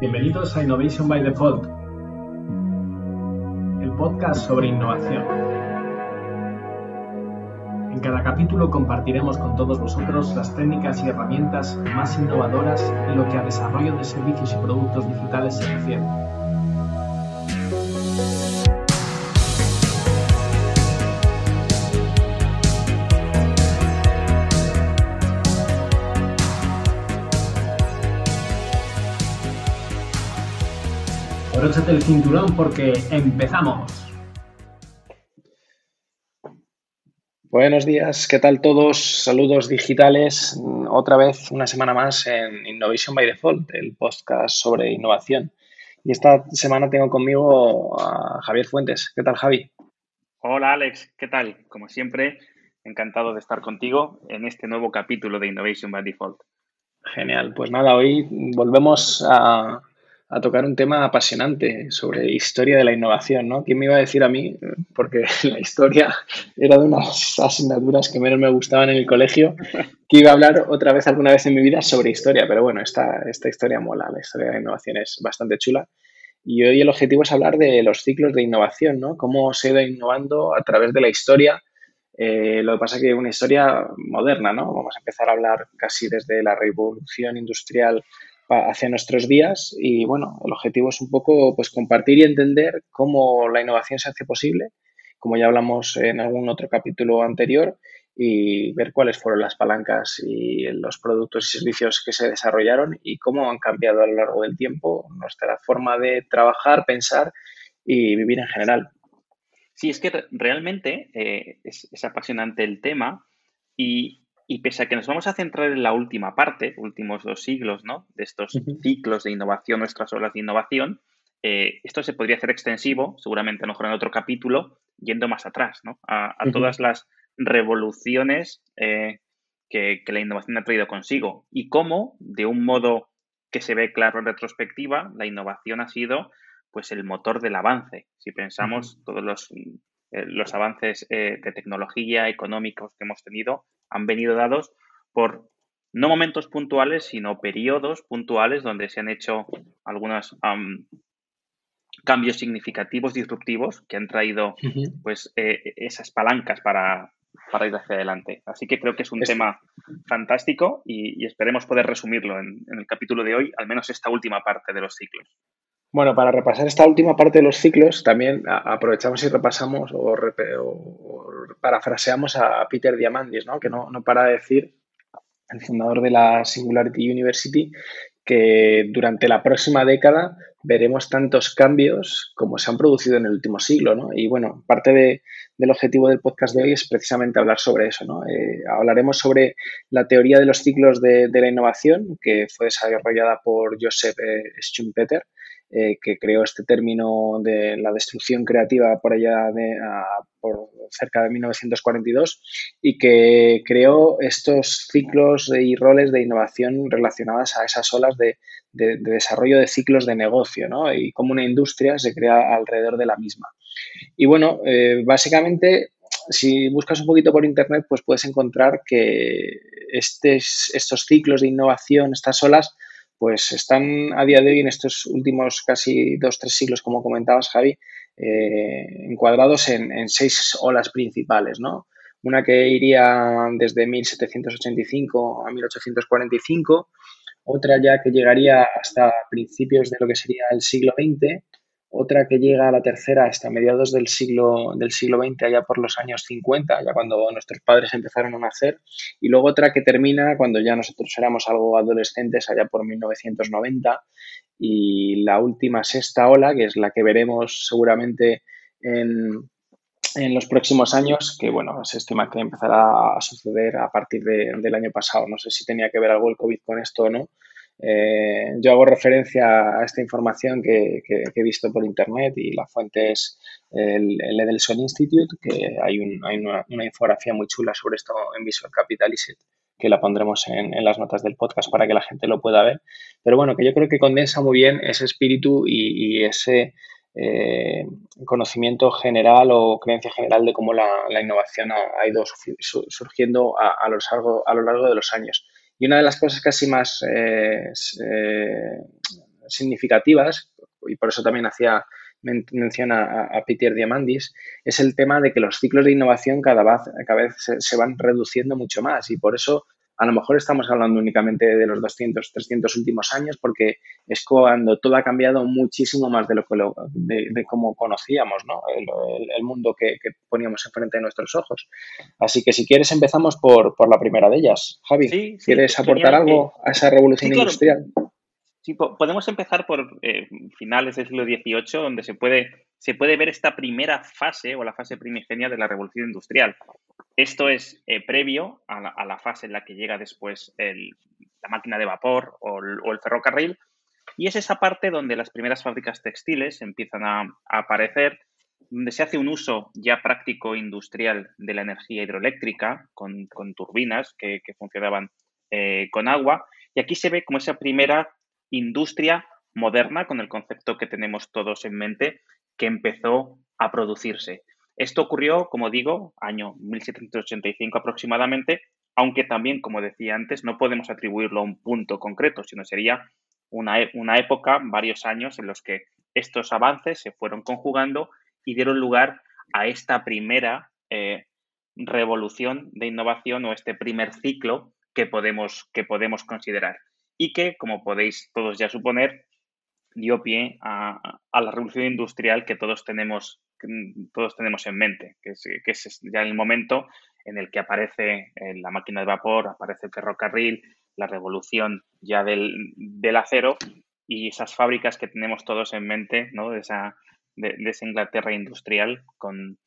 Bienvenidos a Innovation by Default, el podcast sobre innovación. En cada capítulo compartiremos con todos vosotros las técnicas y herramientas más innovadoras en lo que a desarrollo de servicios y productos digitales se refiere. Abróchate el cinturón porque empezamos. Buenos días, ¿qué tal todos? Saludos digitales. Otra vez una semana más en Innovation by Default, el podcast sobre innovación. Y esta semana tengo conmigo a Javier Fuentes. ¿Qué tal, Javi? Hola, Alex. ¿Qué tal? Como siempre, encantado de estar contigo en este nuevo capítulo de Innovation by Default. Genial. Pues nada, hoy volvemos a, a tocar un tema apasionante sobre historia de la innovación, ¿no? ¿Quién me iba a decir a mí? Porque la historia era de unas asignaturas que menos me gustaban en el colegio, que iba a hablar otra vez alguna vez en mi vida sobre historia, pero bueno, esta, esta historia mola, la historia de la innovación es bastante chula. Y hoy el objetivo es hablar de los ciclos de innovación, ¿no? Cómo se ha ido innovando a través de la historia. Eh, lo que pasa es que una historia moderna, ¿no? Vamos a empezar a hablar casi desde la revolución industrial hacia nuestros días y bueno, el objetivo es un poco pues compartir y entender cómo la innovación se hace posible, como ya hablamos en algún otro capítulo anterior, y ver cuáles fueron las palancas y los productos y servicios que se desarrollaron y cómo han cambiado a lo largo del tiempo nuestra forma de trabajar, pensar y vivir en general. Sí, es que realmente eh, es, es apasionante el tema y, y pese a que nos vamos a centrar en la última parte, últimos dos siglos, ¿no? De estos ciclos de innovación, nuestras olas de innovación, eh, esto se podría hacer extensivo, seguramente a lo mejor en otro capítulo, yendo más atrás, ¿no? A, todas las revoluciones eh, que, la innovación ha traído consigo y cómo, de un modo que se ve claro en retrospectiva, la innovación ha sido pues el motor del avance. Si pensamos todos los, eh, los avances de tecnología económicos que hemos tenido, han venido dados por no momentos puntuales, sino periodos puntuales donde se han hecho algunos cambios significativos, disruptivos, que han traído pues eh, esas palancas para, ir hacia adelante. Así que creo que es un tema fantástico y, esperemos poder resumirlo en, el capítulo de hoy, al menos esta última parte de los ciclos. Bueno, para repasar esta última parte de los ciclos, también aprovechamos y repasamos o, parafraseamos a Peter Diamandis, ¿no? que no, no para de decir, el fundador de la Singularity University, que durante la próxima década veremos tantos cambios como se han producido en el último siglo. ¿no? Y bueno, parte de, del objetivo del podcast de hoy es precisamente hablar sobre eso. ¿no? Eh, hablaremos sobre la teoría de los ciclos de, de, la innovación, que fue desarrollada por Joseph eh, Schumpeter, eh, que creó este término de la destrucción creativa por allá de, por cerca de 1942 y que creó estos ciclos y roles de innovación relacionadas a esas olas de, desarrollo de ciclos de negocio ¿no? y cómo una industria se crea alrededor de la misma. Y bueno, eh, básicamente si buscas un poquito por internet, pues puedes encontrar que estos ciclos de innovación, estas olas, pues están a día de hoy en estos últimos casi dos, tres siglos, como comentabas, Javi, eh, encuadrados en, seis olas principales, ¿no? Una que iría desde 1785 a 1845, otra ya que llegaría hasta principios de lo que sería el siglo XX, otra que llega a la tercera hasta mediados del siglo, del siglo XX, allá por los años 50, ya cuando nuestros padres empezaron a nacer, y luego otra que termina cuando ya nosotros éramos algo adolescentes, allá por 1990, y la última sexta ola, que es la que veremos seguramente en, en los próximos años, que bueno, se estima que empezará a suceder a partir del año pasado. No sé si tenía que ver algo el COVID con esto o no, eh, yo hago referencia a esta información que, he visto por internet y la fuente es el, Edelson Institute, que hay, una, infografía muy chula sobre esto en Visual Capital que la pondremos en, las notas del podcast para que la gente lo pueda ver. Pero bueno, que yo creo que condensa muy bien ese espíritu y, ese eh, conocimiento general o creencia general de cómo la, innovación ha, ido surgiendo a lo largo de los años. Y una de las cosas casi más eh, eh, significativas, y por eso también hacía menciona a, Peter Diamandis, es el tema de que los ciclos de innovación cada vez, cada vez se, van reduciendo mucho más. Y por eso a lo mejor estamos hablando únicamente de los 200, 300 últimos años porque es cuando todo ha cambiado muchísimo más de lo que de, cómo conocíamos ¿no? el, mundo que, poníamos enfrente de nuestros ojos. Así que si quieres empezamos por, la primera de ellas. Javi, ¿quieres aportar algo a esa revolución industrial? Sí, podemos empezar por eh, finales del siglo XVIII, donde se puede, se puede ver esta primera fase o la fase primigenia de la revolución industrial. Esto es eh, previo a la, fase en la que llega después la máquina de vapor o el, ferrocarril, y es esa parte donde las primeras fábricas textiles empiezan a, aparecer, donde se hace un uso ya práctico industrial de la energía hidroeléctrica con, turbinas que, funcionaban eh, con agua. Y aquí se ve como esa primera industria moderna, con el concepto que tenemos todos en mente, que empezó a producirse. Esto ocurrió, como digo, año 1785 aproximadamente, aunque también, como decía antes, no podemos atribuirlo a un punto concreto, sino sería una, e, una época, varios años en los que estos avances se fueron conjugando y dieron lugar a esta primera eh, revolución de innovación o este primer ciclo que podemos, que podemos considerar y que, como podéis todos ya suponer, dio pie a, la revolución industrial que todos tenemos, todos tenemos en mente, que es, ya el momento en el que aparece eh, la máquina de vapor, aparece el ferrocarril, la revolución ya del, acero y esas fábricas que tenemos todos en mente, ¿no? de, esa, de, esa Inglaterra industrial con,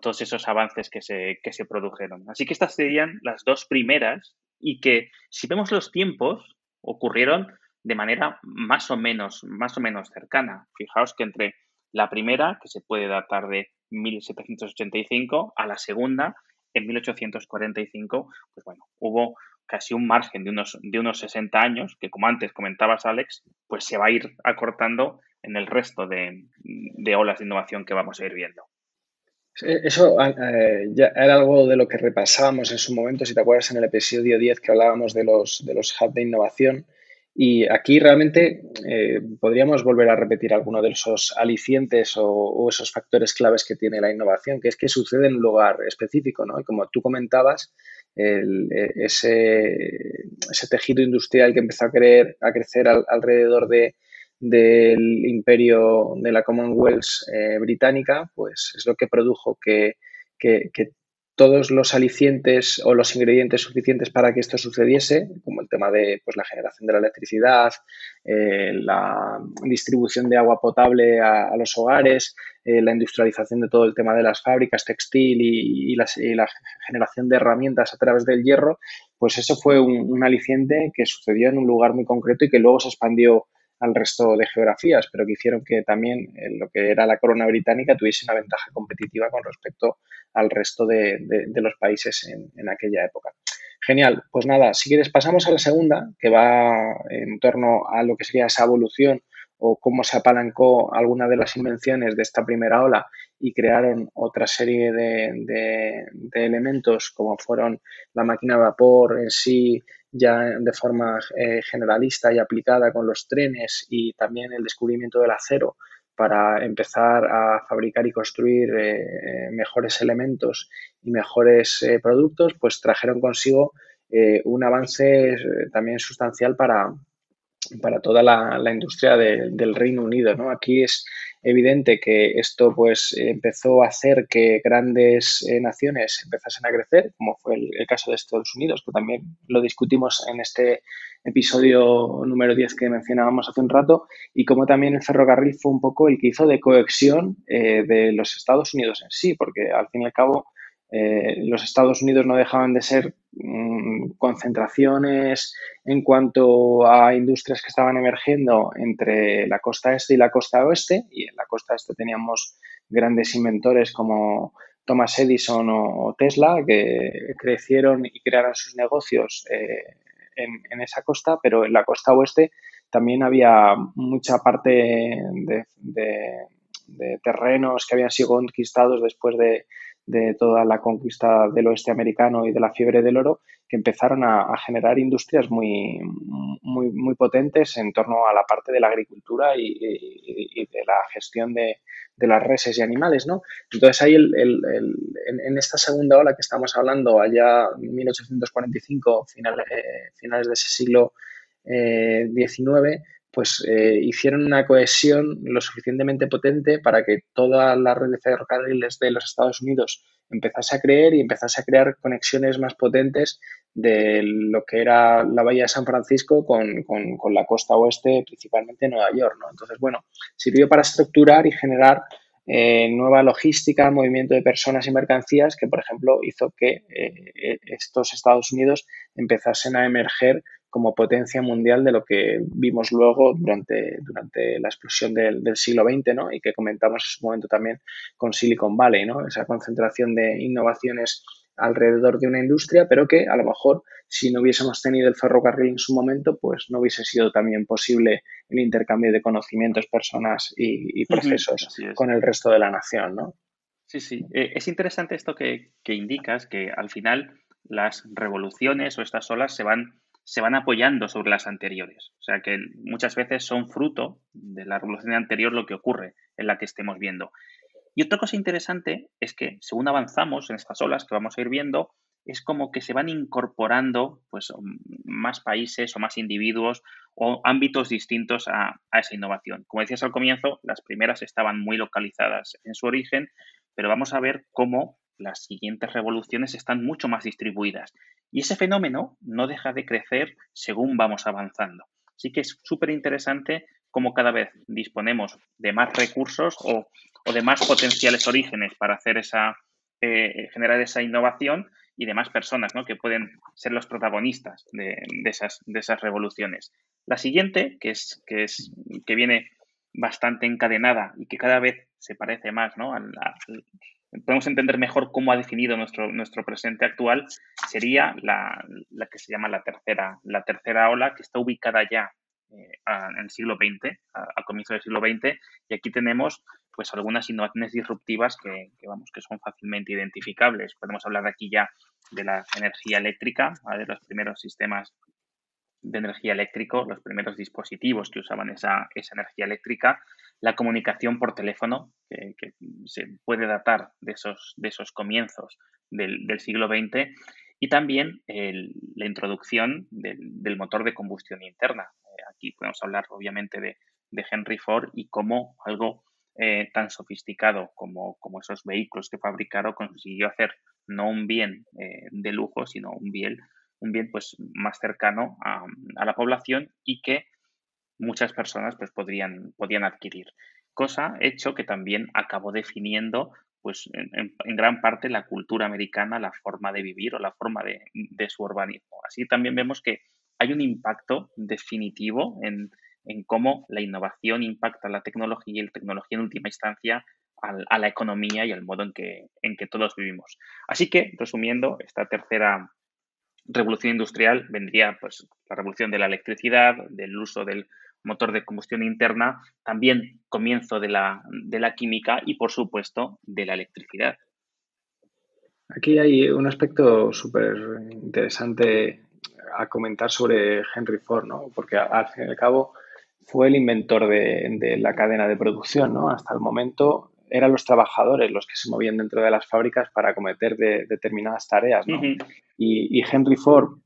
todos esos avances que se, que se produjeron. Así que estas serían las dos primeras y que si vemos los tiempos, ocurrieron de manera más o menos, más o menos cercana. Fijaos que entre la primera, que se puede datar de 1785, a la segunda, en 1845, pues bueno, hubo casi un margen de unos, de unos 60 años, que como antes comentabas, Alex, pues se va a ir acortando en el resto de, olas de innovación que vamos a ir viendo. Eso eh, ya era algo de lo que repasábamos en su momento, si te acuerdas, en el episodio 10 que hablábamos de los, de los hubs de innovación. Y aquí realmente eh, podríamos volver a repetir alguno de esos alicientes o, esos factores claves que tiene la innovación, que es que sucede en un lugar específico, ¿no? Y como tú comentabas, e, ese, ese, tejido industrial que empezó a, creer, a crecer alrededor de, del imperio de la Commonwealth eh, británica, pues es lo que produjo que, todos los alicientes o los ingredientes suficientes para que esto sucediese, como el tema de pues, la generación de la electricidad, eh, la distribución de agua potable a, los hogares, eh, la industrialización de todo el tema de las fábricas textil y, la generación de herramientas a través del hierro, pues eso fue un aliciente que sucedió en un lugar muy concreto y que luego se expandió al resto de geografías, pero que hicieron que también lo que era la corona británica tuviese una ventaja competitiva con respecto al resto de, los países en, aquella época. Genial, pues nada, si quieres pasamos a la segunda, que va en torno a lo que sería esa evolución o cómo se apalancó alguna de las invenciones de esta primera ola y crearon otra serie de, de elementos como fueron la máquina de vapor en sí, ya de forma eh, generalista y aplicada con los trenes y también el descubrimiento del acero para empezar a fabricar y construir eh, mejores elementos y mejores eh, productos, pues trajeron consigo un avance también sustancial para, para toda la, industria del Reino Unido. ¿no? Aquí es evidente que esto pues empezó a hacer que grandes eh, naciones empezasen a crecer, como fue el, caso de Estados Unidos, que también lo discutimos en este episodio número 10 que mencionábamos hace un rato, y como también el ferrocarril fue un poco el que hizo de cohesión eh, de los Estados Unidos en sí, porque al fin y al cabo eh, los Estados Unidos no dejaban de ser mm, concentraciones en cuanto a industrias que estaban emergiendo entre la costa este y la costa oeste, y en la costa este teníamos grandes inventores como Thomas Edison o, Tesla, que crecieron y crearon sus negocios eh, en, esa costa, pero en la costa oeste también había mucha parte de terrenos que habían sido conquistados después de, de toda la conquista del oeste americano y de la fiebre del oro, que empezaron a, generar industrias muy, muy muy, potentes en torno a la parte de la agricultura y, de la gestión de, las reses y animales, ¿no? Entonces ahí en, esta segunda ola que estamos hablando, allá 1845, finales, eh, finales de ese siglo XIX, pues eh, hicieron una cohesión lo suficientemente potente para que toda la red de ferrocarriles de los Estados Unidos empezase a creer y empezase a crear conexiones más potentes de lo que era la bahía de San Francisco con, la costa oeste, principalmente Nueva York. ¿no? Entonces, bueno, sirvió para estructurar y generar eh, nueva logística, movimiento de personas y mercancías que, por ejemplo, hizo que eh, estos Estados Unidos empezasen a emerger como potencia mundial de lo que vimos luego durante, durante la explosión del, siglo XX, ¿no? Y que comentamos en su momento también con Silicon Valley, ¿no? Esa concentración de innovaciones alrededor de una industria, pero que a lo mejor si no hubiésemos tenido el ferrocarril en su momento, pues no hubiese sido también posible el intercambio de conocimientos, personas y, procesos con el resto de la nación, ¿no? Sí, sí. Eh, es interesante esto que, que indicas, que al final las revoluciones o estas olas se van se van apoyando sobre las anteriores. O sea que muchas veces son fruto de la revolución anterior lo que ocurre en la que estemos viendo. Y otra cosa interesante es que según avanzamos en estas olas que vamos a ir viendo, es como que se van incorporando pues, más países o más individuos o ámbitos distintos a, a, esa innovación. Como decías al comienzo, las primeras estaban muy localizadas en su origen, pero vamos a ver cómo las siguientes revoluciones están mucho más distribuidas. Y ese fenómeno no deja de crecer según vamos avanzando. Así que es súper interesante cómo cada vez disponemos de más recursos o, de más potenciales orígenes para hacer esa, eh, generar esa innovación y de más personas ¿no? que pueden ser los protagonistas de, esas, de esas revoluciones. La siguiente, que, es, que, es, que viene bastante encadenada y que cada vez se parece más ¿no? al, podemos entender mejor cómo ha definido nuestro, nuestro presente actual, sería la, que se llama la tercera, la tercera ola, que está ubicada ya eh, en el siglo XX, a, comienzo del siglo XX, y aquí tenemos pues algunas innovaciones disruptivas que, vamos, que son fácilmente identificables. Podemos hablar aquí ya de la energía eléctrica, de los primeros sistemas de energía eléctrica, los primeros dispositivos que usaban esa, esa energía eléctrica, la comunicación por teléfono, que, se puede datar de esos, de esos comienzos del, siglo XX, y también la introducción del, motor de combustión interna. Eh, aquí podemos hablar obviamente de, Henry Ford y cómo algo eh, tan sofisticado como, como, esos vehículos que fabricaron consiguió hacer no un bien eh, de lujo, sino un bien un bien pues, más cercano a, la población y que muchas personas pues, podrían, adquirir. Cosa hecho que también acabó definiendo pues, en, gran parte la cultura americana, la forma de vivir o la forma de, su urbanismo. Así también vemos que hay un impacto definitivo en, cómo la innovación impacta la tecnología y la tecnología en última instancia a la economía y al modo en que, en que todos vivimos. Así que, resumiendo, esta tercera revolución industrial vendría pues la revolución de la electricidad, del uso del motor de combustión interna, también comienzo de la, de la química y por supuesto de la electricidad. Aquí hay un aspecto súper interesante a comentar sobre Henry Ford, ¿no? porque al fin y al cabo fue el inventor de, de la cadena de producción. ¿no? Hasta el momento eran los trabajadores los que se movían dentro de las fábricas para cometer determinadas tareas. ¿no? y, Henry Ford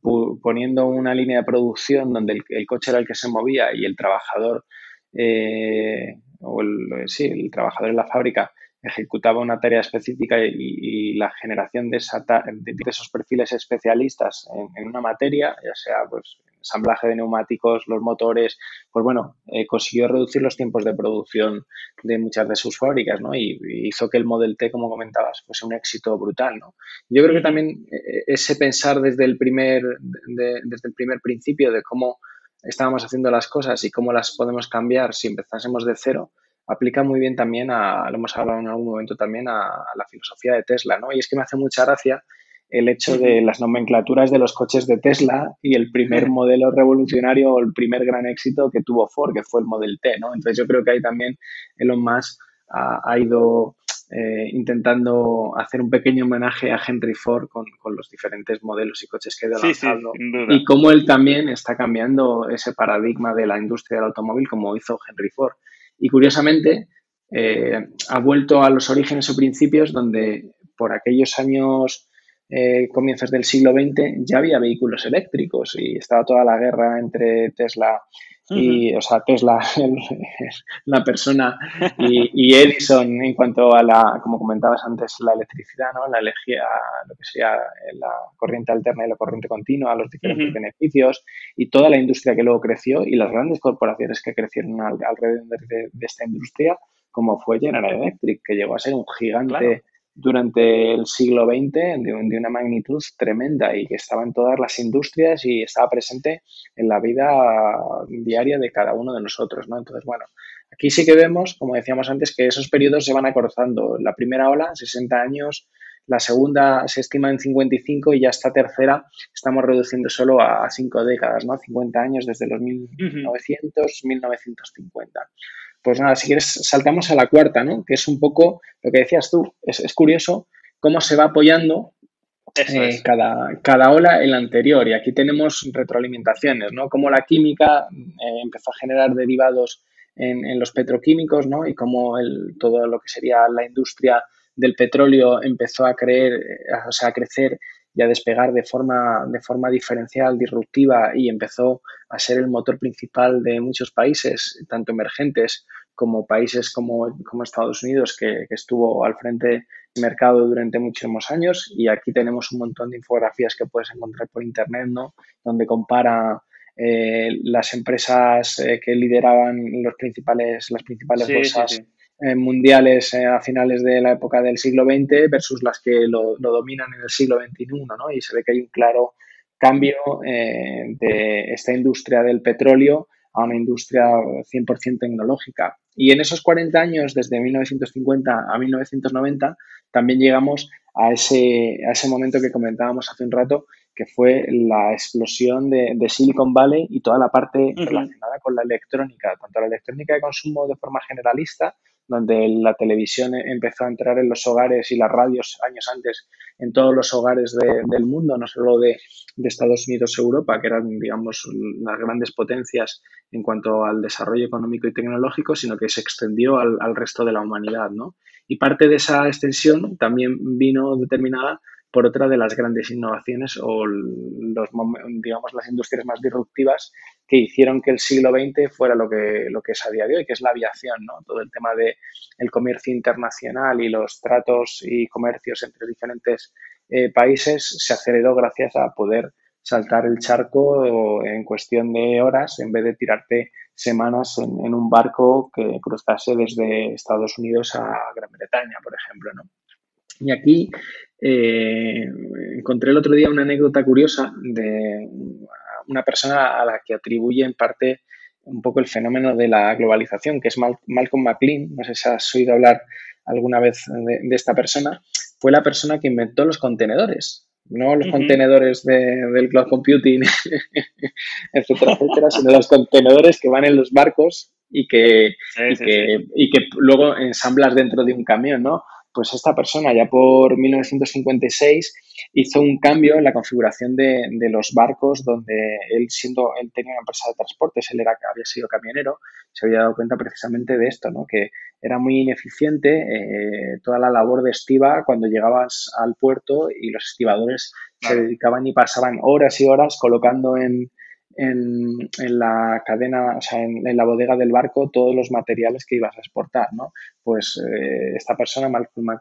poniendo una línea de producción donde el, coche era el que se movía y el trabajador, eh, o el, sí, el trabajador en la fábrica ejecutaba una tarea específica y, la generación de, esos perfiles especialistas en, una materia, ya sea pues ensamblaje de neumáticos, los motores, pues bueno, eh, consiguió reducir los tiempos de producción de muchas de sus fábricas, ¿no? Y, hizo que el Model T, como comentabas, fuese un éxito brutal, ¿no? Yo creo que también eh, ese pensar desde el primer, desde el primer principio de cómo estábamos haciendo las cosas y cómo las podemos cambiar si empezásemos de cero, aplica muy bien también a, lo hemos hablado en algún momento también, a, a, la filosofía de Tesla, ¿no? Y es que me hace mucha gracia el hecho de las nomenclaturas de los coches de Tesla y el primer modelo revolucionario o el primer gran éxito que tuvo Ford, que fue el Model T, ¿no? Entonces yo creo que ahí también Elon Musk ha, ido eh, intentando hacer un pequeño homenaje a Henry Ford con, los diferentes modelos y coches que ha ido lanzando y cómo él también está cambiando ese paradigma de la industria del automóvil como hizo Henry Ford. Y curiosamente eh, ha vuelto a los orígenes o principios donde por aquellos años eh, comienzos del siglo XX ya había vehículos eléctricos y estaba toda la guerra entre Tesla y, o sea, Tesla, la persona y, Edison en cuanto a la, como comentabas antes, la electricidad, ¿no? La elegía, lo que sea, la corriente alterna y la corriente continua, los diferentes beneficios y toda la industria que luego creció y las grandes corporaciones que crecieron alrededor de, esta industria, como fue General Electric, que llegó a ser un gigante durante el siglo XX de, una magnitud tremenda y que estaba en todas las industrias y estaba presente en la vida diaria de cada uno de nosotros, ¿no? Entonces, bueno, aquí sí que vemos, como decíamos antes, que esos periodos se van acortando. La primera ola, 60 años, la segunda se estima en 55 y ya esta tercera estamos reduciendo solo a 5 décadas, ¿no? 50 años desde los 1900, 1950. Pues nada, si quieres, saltamos a la cuarta, ¿no? Que es un poco lo que decías tú. Es, curioso cómo se va apoyando eh, cada, cada, ola en la anterior. Y aquí tenemos retroalimentaciones, ¿no? Cómo la química eh, empezó a generar derivados en, los petroquímicos, ¿no? Y cómo el, todo lo que sería la industria del petróleo empezó a creer, eh, o sea, a crecer y a despegar de forma, de forma diferencial, disruptiva y empezó a ser el motor principal de muchos países, tanto emergentes como países como, Estados Unidos, que, estuvo al frente del mercado durante muchísimos años. Y aquí tenemos un montón de infografías que puedes encontrar por internet, ¿no? Donde compara eh, las empresas eh, que lideraban los principales, las principales bolsas mundiales eh, a finales de la época del siglo XX versus las que lo, dominan en el siglo XXI, ¿no? Y se ve que hay un claro cambio eh, de esta industria del petróleo a una industria 100% tecnológica. Y en esos 40 años, desde 1950 a 1990, también llegamos a ese, a ese momento que comentábamos hace un rato, que fue la explosión de, Silicon Valley y toda la parte relacionada con la electrónica, tanto la electrónica de consumo de forma generalista, donde la televisión empezó a entrar en los hogares y las radios años antes en todos los hogares del mundo, no solo de, Estados Unidos Europa, que eran, digamos, las grandes potencias en cuanto al desarrollo económico y tecnológico, sino que se extendió al, al resto de la humanidad, ¿no? Y parte de esa extensión también vino determinada por otra de las grandes innovaciones o los, digamos, las industrias más disruptivas que hicieron que el siglo XX fuera lo que, lo que es a día de hoy, que es la aviación, ¿no? Todo el tema del el comercio internacional y los tratos y comercios entre diferentes eh, países se aceleró gracias a poder saltar el charco en cuestión de horas en vez de tirarte semanas en, en un barco que cruzase desde Estados Unidos a Gran Bretaña, por ejemplo, ¿no? Y aquí eh, encontré el otro día una anécdota curiosa de una persona a la que atribuye en parte un poco el fenómeno de la globalización, que es Malcolm McLean, no sé si has oído hablar alguna vez de, esta persona, fue la persona que inventó los contenedores, no los contenedores del cloud computing, etcétera, etcétera, sino los contenedores que van en los barcos y que, y que luego ensamblas dentro de un camión, ¿no? Pues esta persona ya por 1956 hizo un cambio en la configuración de, los barcos donde él siendo, él tenía una empresa de transportes, él era, había sido camionero, se había dado cuenta precisamente de esto, ¿no? que era muy ineficiente eh, toda la labor de estiva cuando llegabas al puerto y los estibadores se dedicaban y pasaban horas y horas colocando en, en, la cadena, o sea, en, la bodega del barco todos los materiales que ibas a exportar, ¿no? Pues eh, esta persona, Malcolm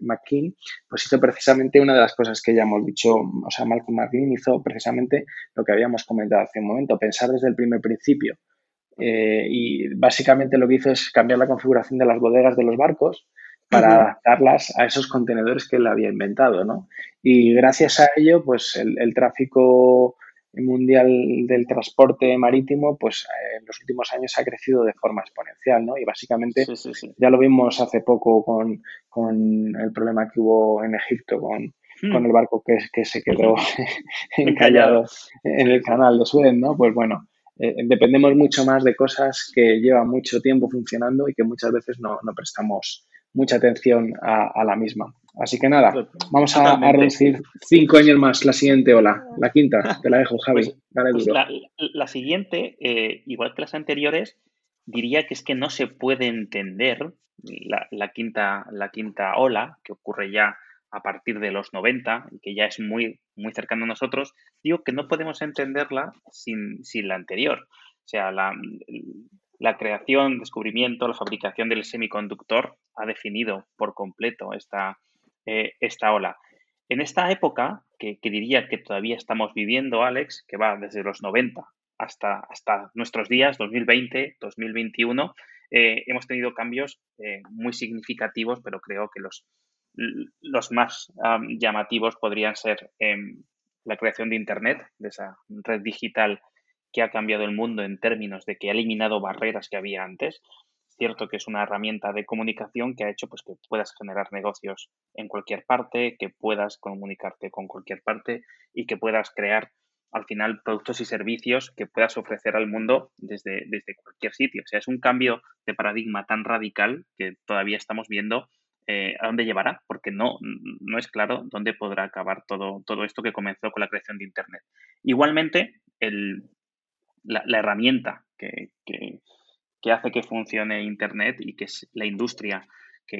McKean, pues hizo precisamente una de las cosas que ya hemos dicho, o sea, Malcolm McKean hizo precisamente lo que habíamos comentado hace un momento, pensar desde el primer principio. Eh, y básicamente lo que hizo es cambiar la configuración de las bodegas de los barcos para adaptarlas a esos contenedores que él había inventado, ¿no? Y gracias a ello, pues el, el tráfico mundial del transporte marítimo, pues eh, en los últimos años ha crecido de forma exponencial, ¿no? Y básicamente ya lo vimos hace poco con, el problema que hubo en Egipto con, hmm. el barco que, que se quedó encallado en el canal de Suez, ¿no? Pues bueno, eh, dependemos mucho más de cosas que llevan mucho tiempo funcionando y que muchas veces no, no prestamos mucha atención a, la misma. Así que nada, vamos a, reducir cinco años más la siguiente ola, la quinta, te la dejo, Javi. Pues, pues la, siguiente, eh, igual que las anteriores, diría que es que no se puede entender la, quinta, la quinta ola, que ocurre ya a partir de los 90 y que ya es muy, muy cercano a nosotros, digo que no podemos entenderla sin, sin la anterior. O sea, la, la creación, descubrimiento, la fabricación del semiconductor ha definido por completo esta, eh, esta ola. En esta época, que, diría que todavía estamos viviendo, Alex, que va desde los 90 hasta, hasta nuestros días, 2020, 2021, eh, hemos tenido cambios eh, muy significativos, pero creo que los, los más llamativos podrían ser em, la creación de Internet, de esa red digital que ha cambiado el mundo en términos de que ha eliminado barreras que había antes. Es cierto que es una herramienta de comunicación que ha hecho pues, que puedas generar negocios en cualquier parte, que puedas comunicarte con cualquier parte y que puedas crear al final productos y servicios que puedas ofrecer al mundo desde, desde cualquier sitio. O sea, es un cambio de paradigma tan radical que todavía estamos viendo eh, a dónde llevará, porque no, no es claro dónde podrá acabar todo, todo esto que comenzó con la creación de Internet. Igualmente, el, la, herramienta que, hace que funcione Internet y que es la industria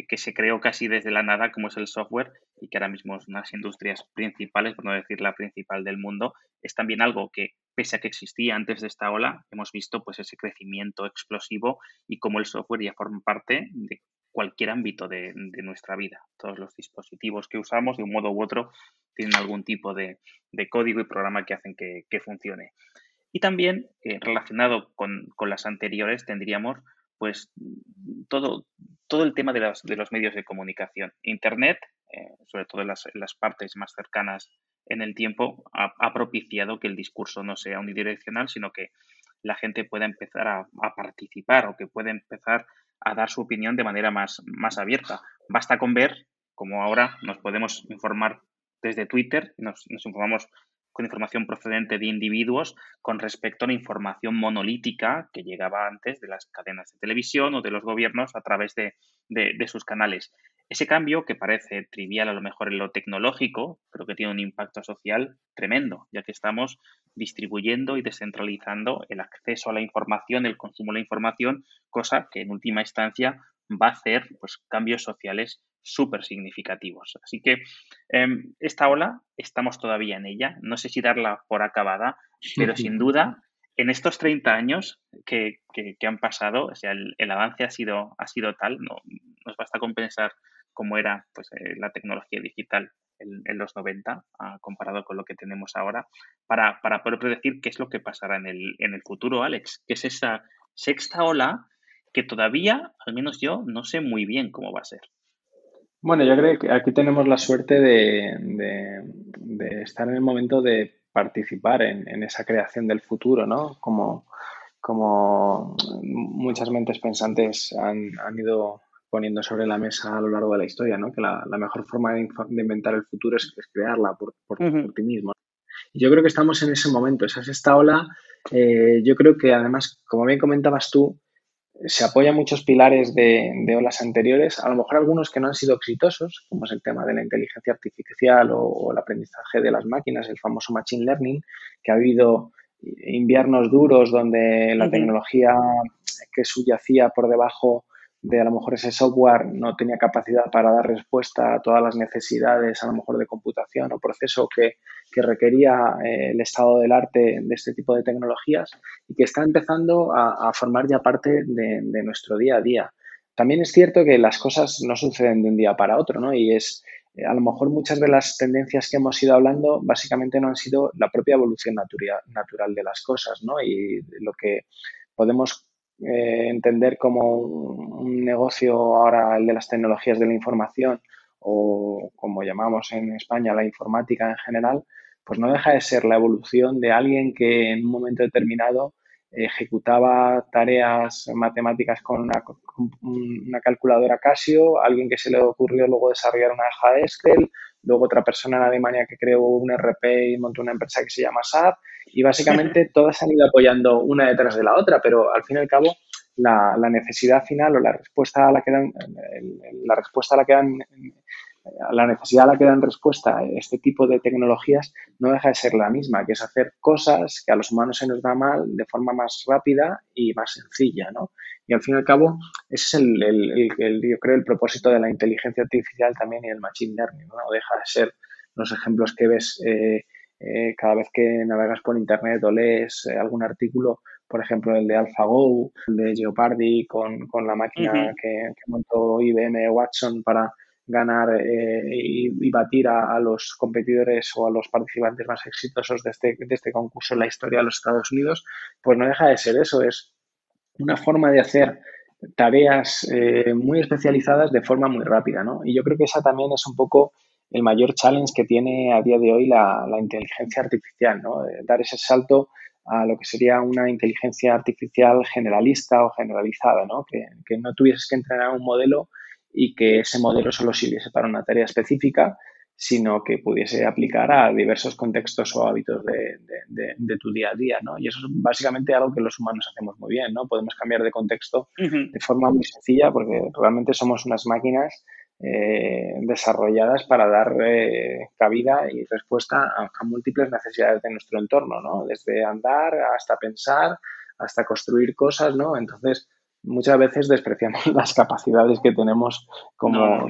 que, se creó casi desde la nada, como es el software, y que ahora mismo es una de las industrias principales, por no decir la principal del mundo, es también algo que, pese a que existía antes de esta ola, hemos visto pues ese crecimiento explosivo y cómo el software ya forma parte de cualquier ámbito de, nuestra vida. Todos los dispositivos que usamos, de un modo u otro, tienen algún tipo de, código y programa que hacen que, que funcione. Y también, eh, relacionado con, las anteriores, tendríamos pues todo, todo el tema de los, de los medios de comunicación. Internet, eh, sobre todo en las, las, partes más cercanas en el tiempo, ha, propiciado que el discurso no sea unidireccional, sino que la gente pueda empezar a, participar o que pueda empezar a dar su opinión de manera más, más abierta. Basta con ver como ahora nos podemos informar desde Twitter, nos, nos informamos con información procedente de individuos con respecto a la información monolítica que llegaba antes de las cadenas de televisión o de los gobiernos a través de, sus canales. Ese cambio, que parece trivial a lo mejor en lo tecnológico, pero que tiene un impacto social tremendo, ya que estamos distribuyendo y descentralizando el acceso a la información, el consumo de la información, cosa que en última instancia va a hacer pues, cambios sociales súper significativos. Así que em, esta ola estamos todavía en ella. No sé si darla por acabada, pero sin duda en estos 30 años que, han pasado, o sea, el, avance ha sido, ha sido tal, no, nos basta compensar cómo era pues, eh, la tecnología digital en, los 90 ah, comparado con lo que tenemos ahora, para, para poder predecir qué es lo que pasará en el, en el futuro, Alex, que es esa sexta ola que todavía, al menos yo, no sé muy bien cómo va a ser. Bueno, yo creo que aquí tenemos la suerte de, estar en el momento de participar en, esa creación del futuro, ¿no? Como, como muchas mentes pensantes han, ido poniendo sobre la mesa a lo largo de la historia, ¿no? Que la, mejor forma de, inventar el futuro es, crearla por, ti mismo. Y yo creo que estamos en ese momento, esa es esta ola. Eh, yo creo que además, como bien comentabas tú, se apoya muchos pilares de, olas anteriores, a lo mejor algunos que no han sido exitosos, como es el tema de la inteligencia artificial o, el aprendizaje de las máquinas, el famoso machine learning, que ha habido inviernos duros donde la tecnología que subyacía por debajo de a lo mejor ese software no tenía capacidad para dar respuesta a todas las necesidades, a lo mejor de computación o proceso que, requería eh, el estado del arte de este tipo de tecnologías y que está empezando a, formar ya parte de, nuestro día a día. También es cierto que las cosas no suceden de un día para otro, ¿no? Y es, eh, a lo mejor muchas de las tendencias que hemos ido hablando básicamente no han sido la propia evolución natural, de las cosas, ¿no? Y lo que podemos eh, entender como un, negocio ahora el de las tecnologías de la información o como llamamos en España la informática en general, pues no deja de ser la evolución de alguien que en un momento determinado ejecutaba tareas matemáticas con una, una, calculadora Casio, alguien que se le ocurrió luego desarrollar una hoja de Excel, luego otra persona en Alemania que creó un RP y montó una empresa que se llama SAP y básicamente todas han ido apoyando una detrás de la otra, pero al fin y al cabo la, necesidad final o la respuesta a la que dan, la respuesta a la que dan la necesidad a la que dan respuesta este tipo de tecnologías no deja de ser la misma, que es hacer cosas que a los humanos se nos da mal de forma más rápida y más sencilla, ¿no? Y al fin y al cabo, ese es el, yo creo, el propósito de la inteligencia artificial también y el machine learning, ¿no? deja de ser los ejemplos que ves eh, eh, cada vez que navegas por internet o lees eh, algún artículo, por ejemplo, el de AlphaGo, el de Jeopardy con, la máquina que, que montó IBM Watson para ganar eh, y, batir a, los competidores o a los participantes más exitosos de este, de este concurso en la historia de los Estados Unidos, pues no deja de ser eso, es una forma de hacer tareas eh, muy especializadas de forma muy rápida, ¿no? Y yo creo que esa también es un poco el mayor challenge que tiene a día de hoy la, inteligencia artificial, ¿no? dar ese salto a lo que sería una inteligencia artificial generalista o generalizada, ¿no? Que, que no tuvieses que entrenar un modelo y que ese modelo solo sirviese para una tarea específica, sino que pudiese aplicar a diversos contextos o hábitos de, tu día a día, ¿no? Y eso es básicamente algo que los humanos hacemos muy bien, ¿no? Podemos cambiar de contexto de forma muy sencilla porque realmente somos unas máquinas eh, desarrolladas para dar eh, cabida y respuesta a, a, múltiples necesidades de nuestro entorno, ¿no? Desde andar hasta pensar, hasta construir cosas, ¿no? Entonces, muchas veces despreciamos las capacidades que tenemos como,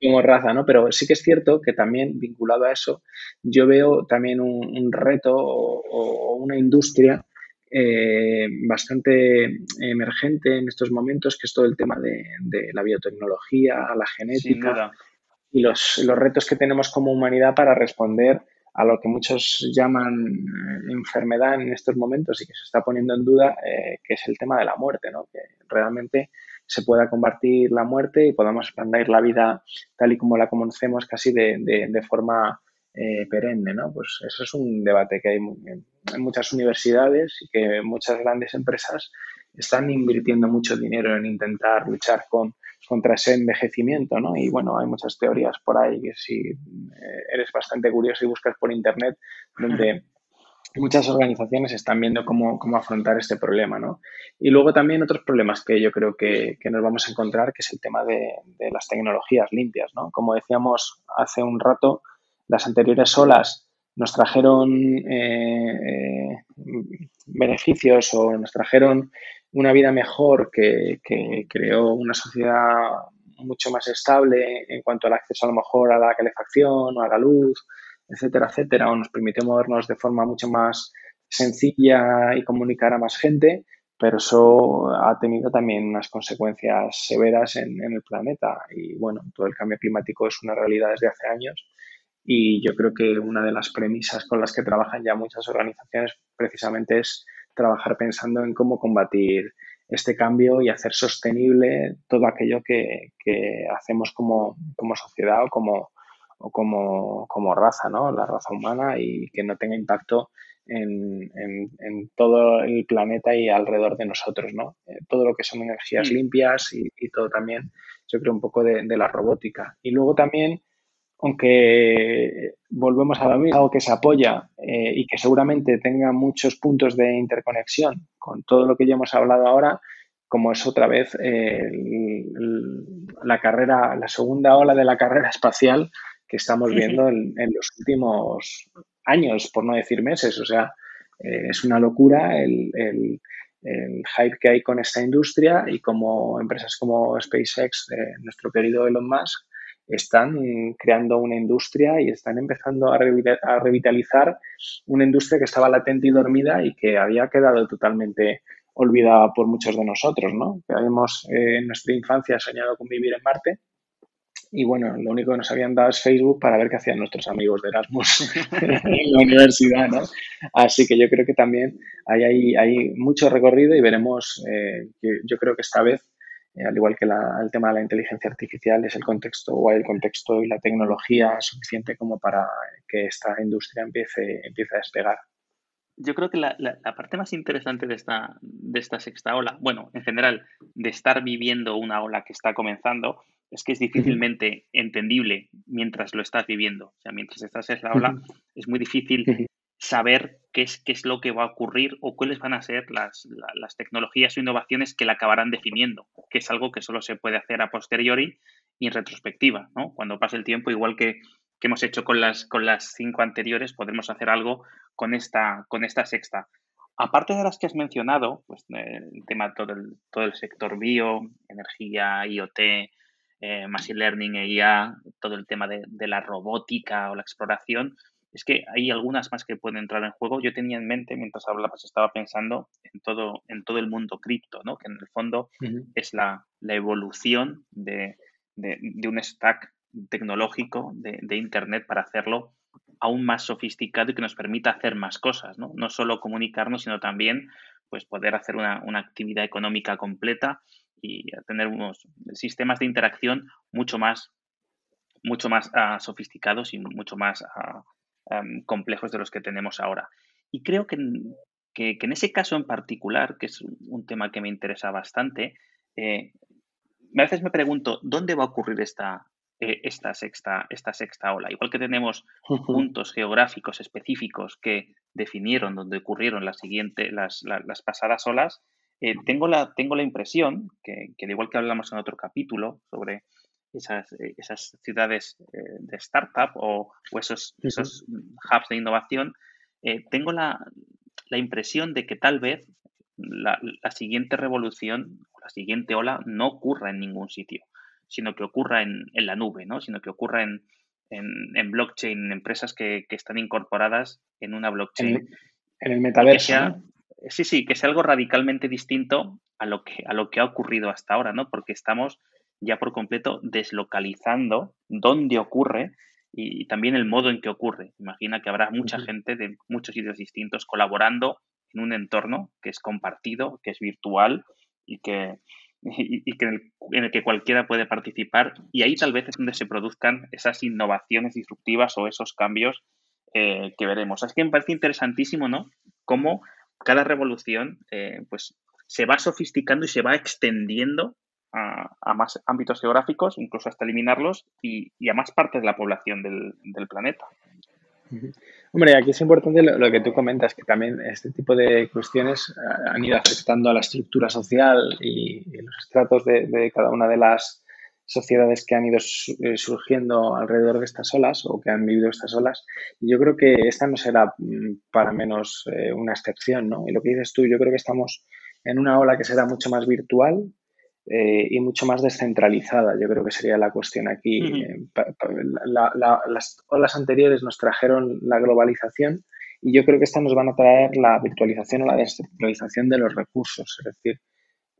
como, raza, ¿no? Pero sí que es cierto que también vinculado a eso, yo veo también un, reto o, una industria eh, bastante emergente en estos momentos, que es todo el tema de, la biotecnología, la genética y los, los retos que tenemos como humanidad para responder a lo que muchos llaman eh, enfermedad en estos momentos y que se está poniendo en duda, eh, que es el tema de la muerte, ¿no? que realmente se pueda combatir la muerte y podamos expandir la vida tal y como la conocemos casi de, de, forma eh, perenne. ¿no? Pues eso es un debate que hay en muchas universidades y que muchas grandes empresas están invirtiendo mucho dinero en intentar luchar con contra ese envejecimiento, ¿no? Y bueno, hay muchas teorías por ahí que si eh, eres bastante curioso y buscas por internet, donde muchas organizaciones están viendo cómo, afrontar este problema, ¿no? Y luego también otros problemas que yo creo que, nos vamos a encontrar, que es el tema de, las tecnologías limpias, ¿no? Como decíamos hace un rato, las anteriores olas nos trajeron eh, eh, beneficios o nos trajeron una vida mejor, que, creó una sociedad mucho más estable en cuanto al acceso a lo mejor a la calefacción o a la luz, etcétera, etcétera, o nos permitió movernos de forma mucho más sencilla y comunicar a más gente, pero eso ha tenido también unas consecuencias severas en, en, el planeta. Y bueno, todo el cambio climático es una realidad desde hace años y yo creo que una de las premisas con las que trabajan ya muchas organizaciones precisamente es trabajar pensando en cómo combatir este cambio y hacer sostenible todo aquello que, hacemos como, sociedad o como, o como, como, raza, ¿no? La raza humana y que no tenga impacto en, todo el planeta y alrededor de nosotros, ¿no? Eh, todo lo que son energías mm. limpias y, todo también, yo creo, un poco de, de la robótica. Y luego también aunque volvemos a lo mismo, algo que se apoya eh, y que seguramente tenga muchos puntos de interconexión con todo lo que ya hemos hablado ahora, como es otra vez eh, la carrera, la segunda ola de la carrera espacial que estamos viendo en, los últimos años, por no decir meses. O sea, eh, es una locura el, el, hype que hay con esta industria y como empresas como SpaceX, nuestro querido Elon Musk, están creando una industria y están empezando a, revitalizar una industria que estaba latente y dormida y que había quedado totalmente olvidada por muchos de nosotros, ¿no? Que habíamos eh, en nuestra infancia soñado con vivir en Marte y bueno, lo único que nos habían dado es Facebook para ver qué hacían nuestros amigos de Erasmus en la universidad, ¿no? Así que yo creo que también hay, hay, hay mucho recorrido y veremos, eh, yo creo que esta vez al igual que el tema de la inteligencia artificial, es el contexto o el contexto y la tecnología suficiente como para que esta industria empiece, empiece a despegar. Yo creo que la, parte más interesante de esta, de esta sexta ola, bueno, en general, de estar viviendo una ola que está comenzando, es que es difícilmente entendible mientras lo estás viviendo. O sea, mientras estás en la ola, es muy difícil saber qué es, qué es lo que va a ocurrir o cuáles van a ser las, las tecnologías o innovaciones que la acabarán definiendo, que es algo que solo se puede hacer a posteriori y en retrospectiva, ¿no? Cuando pase el tiempo, igual que, que hemos hecho con las, con las cinco anteriores, podremos hacer algo con esta, con esta sexta. Aparte de las que has mencionado, pues el tema todo el, todo el sector bio, energía, IoT, eh, Machine Learning, IA, todo el tema de, de, la robótica o la exploración, es que hay algunas más que pueden entrar en juego. Yo tenía en mente, mientras hablabas, estaba pensando en todo, en todo el mundo cripto, ¿no? que en el fondo uh -huh. es la, la evolución de, de, de, un stack tecnológico de, de, Internet para hacerlo aún más sofisticado y que nos permita hacer más cosas, ¿no? No solo comunicarnos, sino también pues, poder hacer una, una actividad económica completa y tener unos sistemas de interacción mucho más, mucho más uh, sofisticados y mucho más uh, um, complejos de los que tenemos ahora. Y creo que, que, que, en ese caso en particular, que es un tema que me interesa bastante, eh, a veces me pregunto, ¿dónde va a ocurrir esta, eh, esta, sexta, esta sexta ola? Igual que tenemos puntos geográficos específicos que definieron dónde ocurrieron las, siguiente, las, las, las pasadas olas, eh, tengo, la, tengo la impresión que, que, igual que hablamos en otro capítulo sobre esas, eh, esas ciudades eh, de startup o, o esos, uh -huh. esos, hubs de innovación, eh, tengo la, la, impresión de que tal vez la, la, siguiente revolución, la siguiente ola, no ocurra en ningún sitio, sino que ocurra en, en la nube, ¿no? sino que ocurra en, en, en blockchain, en empresas que, que, están incorporadas en una blockchain. En, en el metaverso. Sea, ¿no? Sí, sí, que sea algo radicalmente distinto a lo que, a lo que ha ocurrido hasta ahora, ¿no? Porque estamos ya por completo deslocalizando dónde ocurre y, y, también el modo en que ocurre. Imagina que habrá mucha uh -huh. gente de muchos sitios distintos colaborando en un entorno que es compartido, que es virtual y que, y, y que en, el, en, el, que cualquiera puede participar. Y ahí tal vez es donde se produzcan esas innovaciones disruptivas o esos cambios eh, que veremos. Es que me parece interesantísimo, ¿no? Cómo cada revolución eh, pues, se va sofisticando y se va extendiendo a, más ámbitos geográficos, incluso hasta eliminarlos, y, y a más partes de la población del, del planeta. Hombre, aquí es importante lo, que tú comentas, que también este tipo de cuestiones eh, han ido afectando a la estructura social y, los estratos de, de, cada una de las sociedades que han ido eh, surgiendo alrededor de estas olas o que han vivido estas olas. Y yo creo que esta no será mm, para menos eh, una excepción, ¿no? Y lo que dices tú, yo creo que estamos en una ola que será mucho más virtual, eh, y mucho más descentralizada. Yo creo que sería la cuestión aquí. Uh -huh. pa, pa, la, la, las olas anteriores nos trajeron la globalización y yo creo que estas nos van a traer la virtualización o la descentralización de los recursos. Es decir,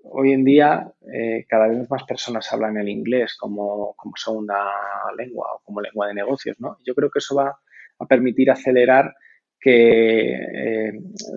hoy en día eh, cada vez más personas hablan el inglés como, como segunda lengua o como lengua de negocios. ¿no? Yo creo que eso va a permitir acelerar que eh,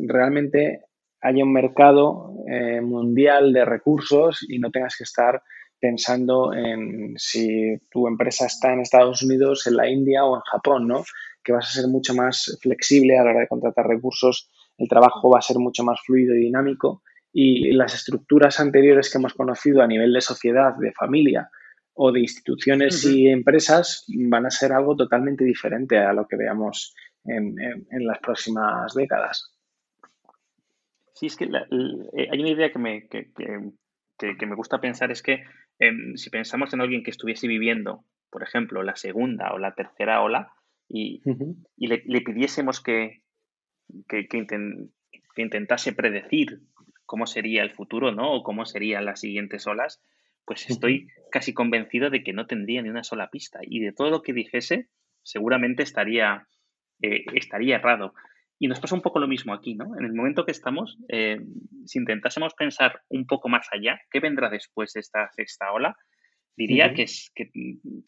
realmente haya un mercado eh, mundial de recursos y no tengas que estar pensando en si tu empresa está en Estados Unidos, en la India o en Japón, ¿no? Que vas a ser mucho más flexible a la hora de contratar recursos, el trabajo va a ser mucho más fluido y dinámico y las estructuras anteriores que hemos conocido a nivel de sociedad, de familia o de instituciones uh -huh. y empresas van a ser algo totalmente diferente a lo que veamos en, en, en las próximas décadas. Sí, es que la, la, eh, hay una idea que me, que, que, que me gusta pensar, es que eh, si pensamos en alguien que estuviese viviendo, por ejemplo, la segunda o la tercera ola y, uh -huh. y le, le, pidiésemos que, que, inten, que, intentase predecir cómo sería el futuro, ¿no? O cómo serían las siguientes olas, pues estoy casi convencido de que no tendría ni una sola pista. Y de todo lo que dijese, seguramente estaría, eh, estaría errado. Y nos pasa un poco lo mismo aquí, ¿no? En el momento que estamos, eh, si intentásemos pensar un poco más allá, ¿qué vendrá después de esta sexta ola? Diría uh -huh. que, es, que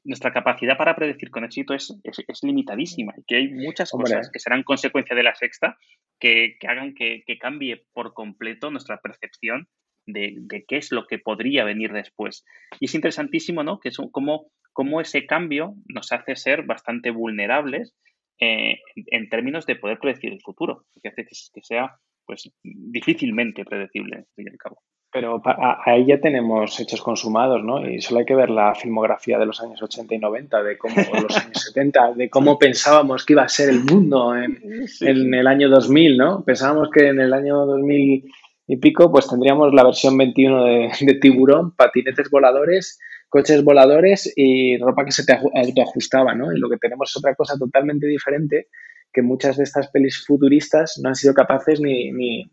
nuestra capacidad para predecir con éxito es, es, es limitadísima y que hay muchas Hombre. cosas que serán consecuencia de la sexta que, que hagan que, que, cambie por completo nuestra percepción de, de, qué es lo que podría venir después. Y es interesantísimo, ¿no? Que es cómo, cómo ese cambio nos hace ser bastante vulnerables eh, en términos de poder predecir el futuro, que hace que, sea pues difícilmente predecible, al fin y al cabo. Pero ahí ya tenemos hechos consumados, ¿no? Y solo hay que ver la filmografía de los años 80 y 90, de cómo los años 70, de cómo pensábamos que iba a ser el mundo en, en, el año 2000, ¿no? Pensábamos que en el año 2000 y pico, pues tendríamos la versión 21 de, de tiburón, patinetes voladores, coches voladores y ropa que se te autoajustaba, ¿no? Y lo que tenemos es otra cosa totalmente diferente que muchas de estas pelis futuristas no han sido capaces ni, ni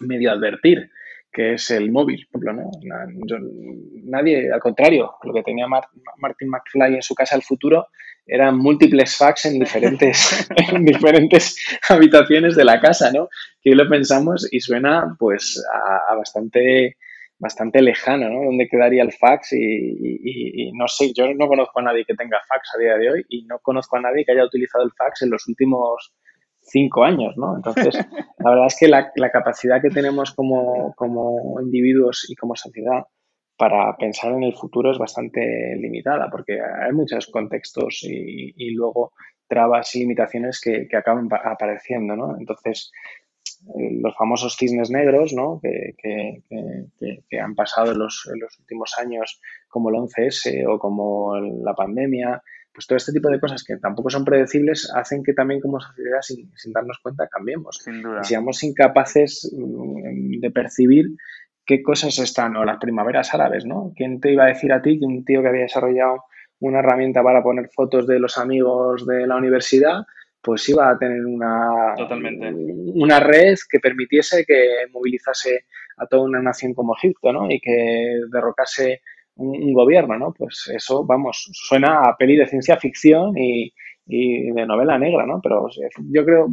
medio advertir que es el móvil, por ejemplo, ¿no? nadie, al contrario, lo que tenía Martin McFly en su casa al futuro eran múltiples fax en diferentes, en diferentes habitaciones de la casa, ¿no? Que hoy lo pensamos y suena pues a, bastante bastante lejano, ¿no? ¿Dónde quedaría el fax? y, no sé, yo no conozco a nadie que tenga fax a día de hoy y no conozco a nadie que haya utilizado el fax en los últimos cinco años, ¿no? Entonces, la verdad es que la, capacidad que tenemos como, como, individuos y como sociedad para pensar en el futuro es bastante limitada, porque hay muchos contextos y, luego trabas y limitaciones que, acaban apareciendo, ¿no? Entonces, los famosos cisnes negros, ¿no? Que, que han pasado en los, en los, últimos años, como el 11S o como la pandemia, pues todo este tipo de cosas que tampoco son predecibles hacen que también como sociedad, sin, darnos cuenta, cambiemos. Y seamos incapaces mm, de percibir qué cosas están, o las primaveras árabes, ¿no? ¿Quién te iba a decir a ti que un tío que había desarrollado una herramienta para poner fotos de los amigos de la universidad, pues iba a tener una, una red que permitiese que movilizase a toda una nación como Egipto, ¿no? Y que derrocase un, gobierno, ¿no? Pues eso, vamos, suena a peli de ciencia ficción y, de novela negra, ¿no? Pero yo creo,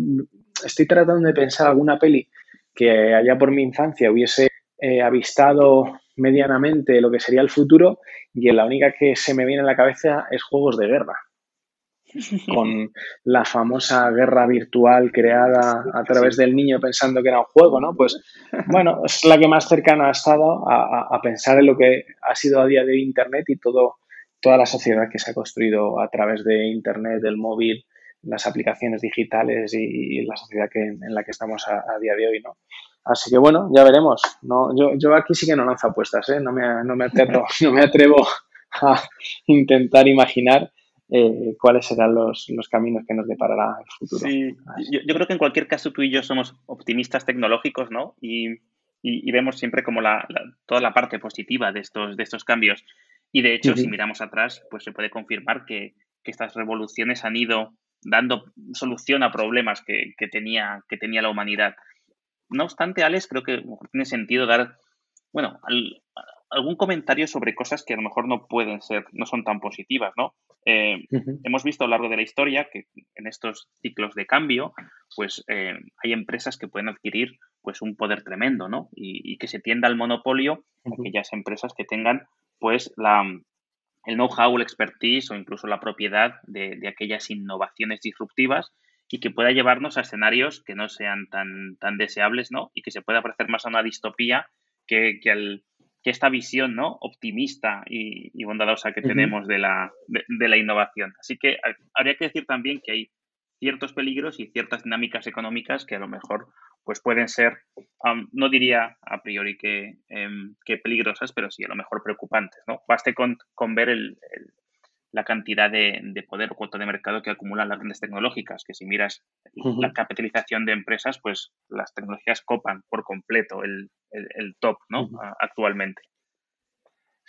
estoy tratando de pensar alguna peli que allá por mi infancia hubiese eh, avistado medianamente lo que sería el futuro y la única que se me viene a la cabeza es juegos de guerra con la famosa guerra virtual creada a través del niño pensando que era un juego, ¿no? Pues bueno, es la que más cercana ha estado a, pensar en lo que ha sido a día de hoy Internet y todo, toda la sociedad que se ha construido a través de Internet, del móvil, las aplicaciones digitales y, la sociedad que, en la que estamos a, día de hoy, ¿no? Así que bueno, ya veremos. No, yo, yo aquí sí que no lanzo apuestas, ¿eh? No me, no me, atrevo, no me atrevo a intentar imaginar eh, cuáles serán los, caminos que nos deparará el futuro. Sí, yo, creo que en cualquier caso tú y yo somos optimistas tecnológicos, ¿no? Y, vemos siempre como la, toda la parte positiva de estos, de estos cambios. Y de hecho, si miramos atrás, pues se puede confirmar que, estas revoluciones han ido dando solución a problemas que, tenía, que tenía la humanidad. No obstante, Alex, creo que tiene sentido dar, bueno, algún comentario sobre cosas que a lo mejor no pueden ser, no son tan positivas, ¿no? Eh, hemos visto a lo largo de la historia que en estos ciclos de cambio, pues eh, hay empresas que pueden adquirir pues un poder tremendo, ¿no? Y, que se tienda al monopolio aquellas empresas que tengan pues la, el know-how, el expertise o incluso la propiedad de, aquellas innovaciones disruptivas y que pueda llevarnos a escenarios que no sean tan, tan deseables, ¿no? Y que se pueda parecer más a una distopía que, que al que esta visión ¿no? optimista y, bondadosa que tenemos de la, de, la innovación. Así que habría que decir también que hay ciertos peligros y ciertas dinámicas económicas que a lo mejor pues pueden ser, no diría a priori em, que, peligrosas, pero sí a lo mejor preocupantes. ¿no? Baste con, con ver el, la cantidad de, poder o cuota de mercado que acumulan las grandes tecnológicas, que si miras la capitalización de empresas, pues las tecnologías copan por completo el, top ¿no? actualmente.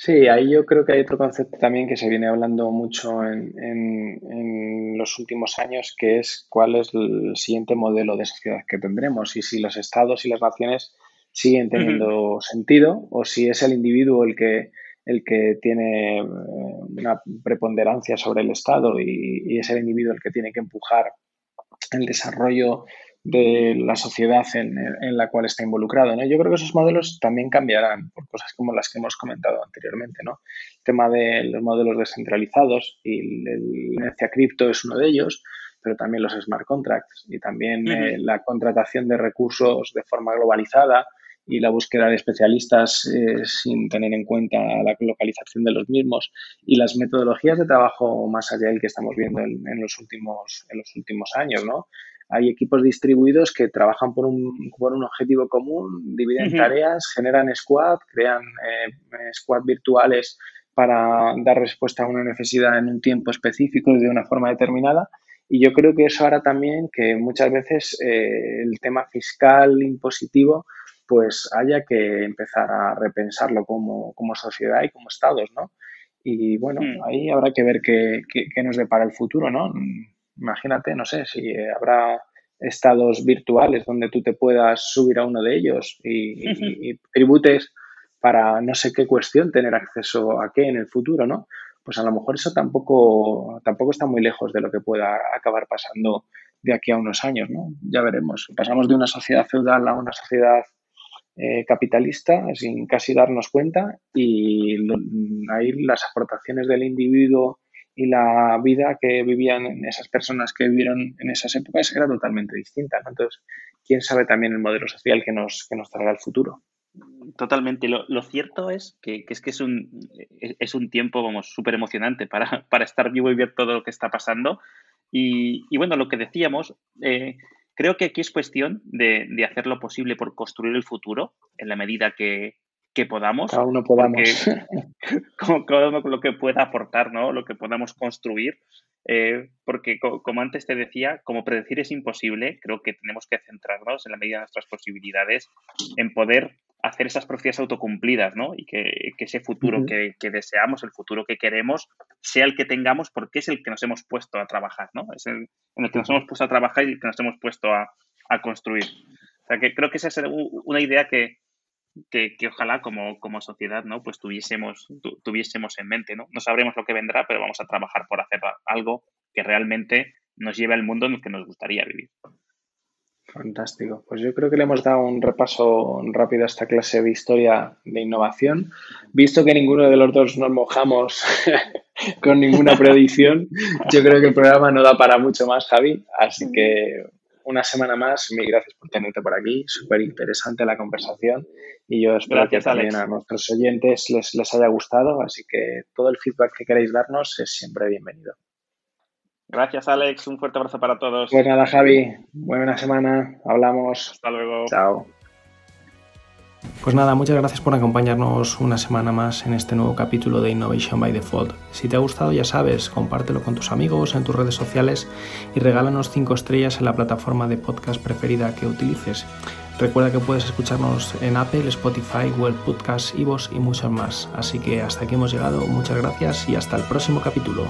Sí, ahí yo creo que hay otro concepto también que se viene hablando mucho en, en, los últimos años, que es cuál es el siguiente modelo de sociedad que tendremos y si los estados y las naciones siguen teniendo sentido o si es el individuo el que el que tiene eh, una preponderancia sobre el Estado y, es el individuo el que tiene que empujar el desarrollo de la sociedad en, la cual está involucrado. ¿no? Yo creo que esos modelos también cambiarán por cosas como las que hemos comentado anteriormente. ¿no? El tema de los modelos descentralizados y la inercia cripto es uno de ellos, pero también los smart contracts y también eh, la contratación de recursos de forma globalizada y la búsqueda de especialistas eh, sin tener en cuenta la localización de los mismos y las metodologías de trabajo más allá del que estamos viendo en, los, últimos, en los últimos años, ¿no? hay equipos distribuidos que trabajan por un, por un objetivo común, dividen tareas, generan squad, crean eh, squad virtuales para dar respuesta a una necesidad en un tiempo específico y de una forma determinada. Y yo creo que eso hará también que muchas veces eh, el tema fiscal impositivo pues haya que empezar a repensarlo como, como sociedad y como estados, ¿no? Y bueno, hmm. ahí habrá que ver qué, qué, nos depara el futuro, ¿no? Imagínate, no sé, si habrá estados virtuales donde tú te puedas subir a uno de ellos y, tributes para no sé qué cuestión tener acceso a qué en el futuro, ¿no? Pues a lo mejor eso tampoco, tampoco está muy lejos de lo que pueda acabar pasando de aquí a unos años, ¿no? Ya veremos. Pasamos de una sociedad feudal a una sociedad eh, capitalista sin casi darnos cuenta y ahí las aportaciones del individuo y la vida que vivían esas personas que vivieron en esas épocas era totalmente distinta. Entonces, quién sabe también el modelo social que nos, que nos traerá el futuro. Totalmente. Lo, cierto es que, es que es un, es un tiempo súper emocionante para, para, estar vivo y ver todo lo que está pasando. Y, y bueno, lo que decíamos, eh, creo que aquí es cuestión de, de, hacer lo posible por construir el futuro en la medida que, que podamos. Cada uno podamos. Con, lo que pueda aportar, ¿no? Lo que podamos construir. Eh, porque, como antes te decía, como predecir es imposible, creo que tenemos que centrarnos en la medida de nuestras posibilidades en poder hacer esas profecías autocumplidas, ¿no? Y que, que ese futuro que, que, deseamos, el futuro que queremos, sea el que tengamos porque es el que nos hemos puesto a trabajar, ¿no? Es el, en el que nos hemos puesto a trabajar y el que nos hemos puesto a, a construir. O sea, que creo que esa es una idea que, que, ojalá como, como, sociedad ¿no? pues tuviésemos, tuviésemos en mente. ¿no? no sabremos lo que vendrá, pero vamos a trabajar por hacer algo que realmente nos lleve al mundo en el que nos gustaría vivir. Fantástico. Pues yo creo que le hemos dado un repaso rápido a esta clase de historia de innovación. Visto que ninguno de los dos nos mojamos con ninguna predicción, yo creo que el programa no da para mucho más, Javi. Así que una semana más, mil gracias por tenerte por aquí. Súper interesante la conversación y yo espero que también a nuestros oyentes les, les haya gustado. Así que todo el feedback que queréis darnos es siempre bienvenido. Gracias, Alex. Un fuerte abrazo para todos. Pues nada, Javi. Buena semana. Hablamos. Hasta luego. Chao. Pues nada, muchas gracias por acompañarnos una semana más en este nuevo capítulo de Innovation by Default. Si te ha gustado, ya sabes, compártelo con tus amigos en tus redes sociales y regálanos 5 estrellas en la plataforma de podcast preferida que utilices. Recuerda que puedes escucharnos en Apple, Spotify, Google Podcasts, Ivos y muchos más. Así que hasta aquí hemos llegado. Muchas gracias y hasta el próximo capítulo.